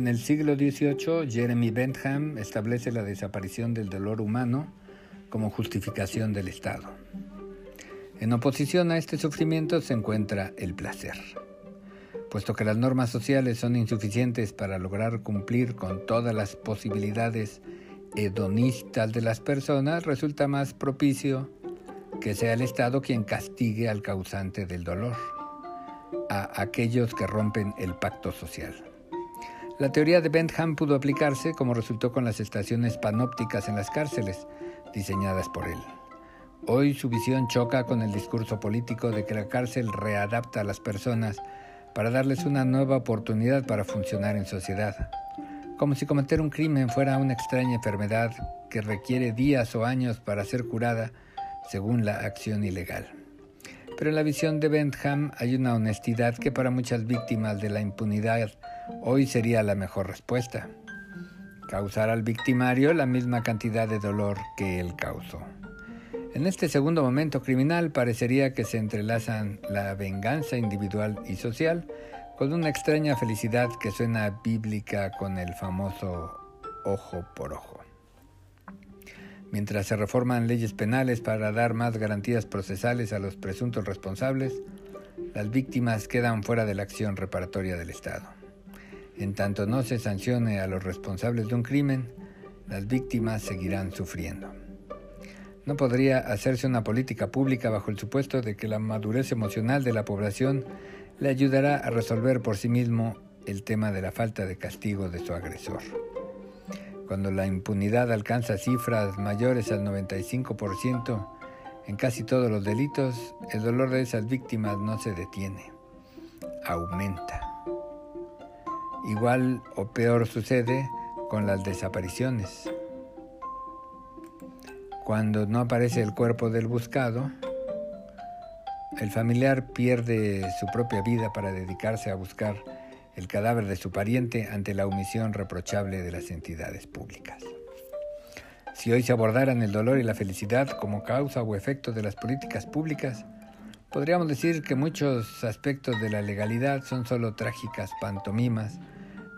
En el siglo XVIII, Jeremy Bentham establece la desaparición del dolor humano como justificación del Estado. En oposición a este sufrimiento se encuentra el placer. Puesto que las normas sociales son insuficientes para lograr cumplir con todas las posibilidades hedonistas de las personas, resulta más propicio que sea el Estado quien castigue al causante del dolor, a aquellos que rompen el pacto social. La teoría de Bentham pudo aplicarse como resultó con las estaciones panópticas en las cárceles, diseñadas por él. Hoy su visión choca con el discurso político de que la cárcel readapta a las personas para darles una nueva oportunidad para funcionar en sociedad, como si cometer un crimen fuera una extraña enfermedad que requiere días o años para ser curada según la acción ilegal. Pero en la visión de Bentham hay una honestidad que para muchas víctimas de la impunidad hoy sería la mejor respuesta. Causar al victimario la misma cantidad de dolor que él causó. En este segundo momento criminal parecería que se entrelazan la venganza individual y social con una extraña felicidad que suena bíblica con el famoso ojo por ojo. Mientras se reforman leyes penales para dar más garantías procesales a los presuntos responsables, las víctimas quedan fuera de la acción reparatoria del Estado. En tanto no se sancione a los responsables de un crimen, las víctimas seguirán sufriendo. No podría hacerse una política pública bajo el supuesto de que la madurez emocional de la población le ayudará a resolver por sí mismo el tema de la falta de castigo de su agresor. Cuando la impunidad alcanza cifras mayores al 95% en casi todos los delitos, el dolor de esas víctimas no se detiene, aumenta. Igual o peor sucede con las desapariciones. Cuando no aparece el cuerpo del buscado, el familiar pierde su propia vida para dedicarse a buscar el cadáver de su pariente ante la omisión reprochable de las entidades públicas. Si hoy se abordaran el dolor y la felicidad como causa o efecto de las políticas públicas, podríamos decir que muchos aspectos de la legalidad son solo trágicas pantomimas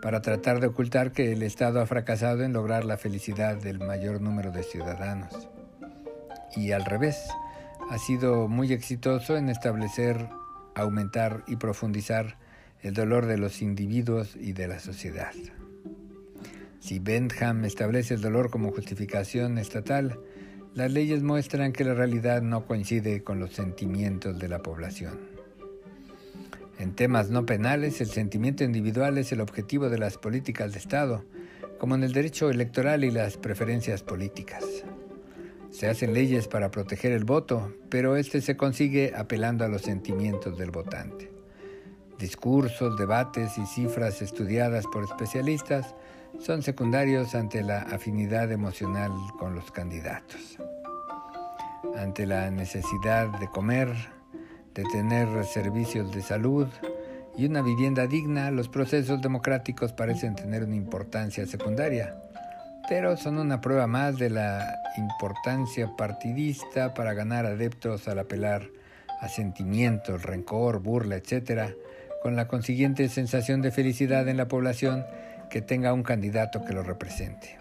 para tratar de ocultar que el Estado ha fracasado en lograr la felicidad del mayor número de ciudadanos. Y al revés, ha sido muy exitoso en establecer, aumentar y profundizar el dolor de los individuos y de la sociedad. Si Bentham establece el dolor como justificación estatal, las leyes muestran que la realidad no coincide con los sentimientos de la población. En temas no penales, el sentimiento individual es el objetivo de las políticas de Estado, como en el derecho electoral y las preferencias políticas. Se hacen leyes para proteger el voto, pero este se consigue apelando a los sentimientos del votante. Discursos, debates y cifras estudiadas por especialistas son secundarios ante la afinidad emocional con los candidatos. Ante la necesidad de comer, de tener servicios de salud y una vivienda digna, los procesos democráticos parecen tener una importancia secundaria, pero son una prueba más de la importancia partidista para ganar adeptos al apelar a sentimientos, rencor, burla, etc., con la consiguiente sensación de felicidad en la población que tenga un candidato que lo represente.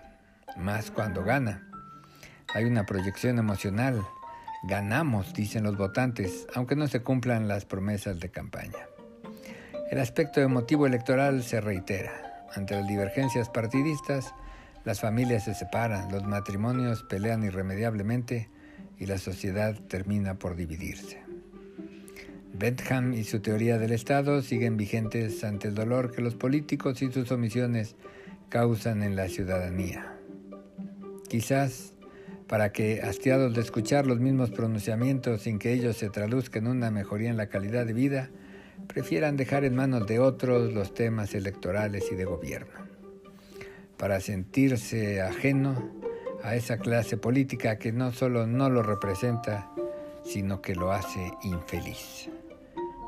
Más cuando gana. Hay una proyección emocional, Ganamos, dicen los votantes, aunque no se cumplan las promesas de campaña. El aspecto emotivo electoral se reitera. Ante las divergencias partidistas, las familias se separan, los matrimonios pelean irremediablemente y la sociedad termina por dividirse. Bentham y su teoría del Estado siguen vigentes ante el dolor que los políticos y sus omisiones causan en la ciudadanía. Quizás para que, hastiados de escuchar los mismos pronunciamientos sin que ellos se traduzcan en una mejoría en la calidad de vida, prefieran dejar en manos de otros los temas electorales y de gobierno, para sentirse ajeno a esa clase política que no solo no lo representa, sino que lo hace infeliz.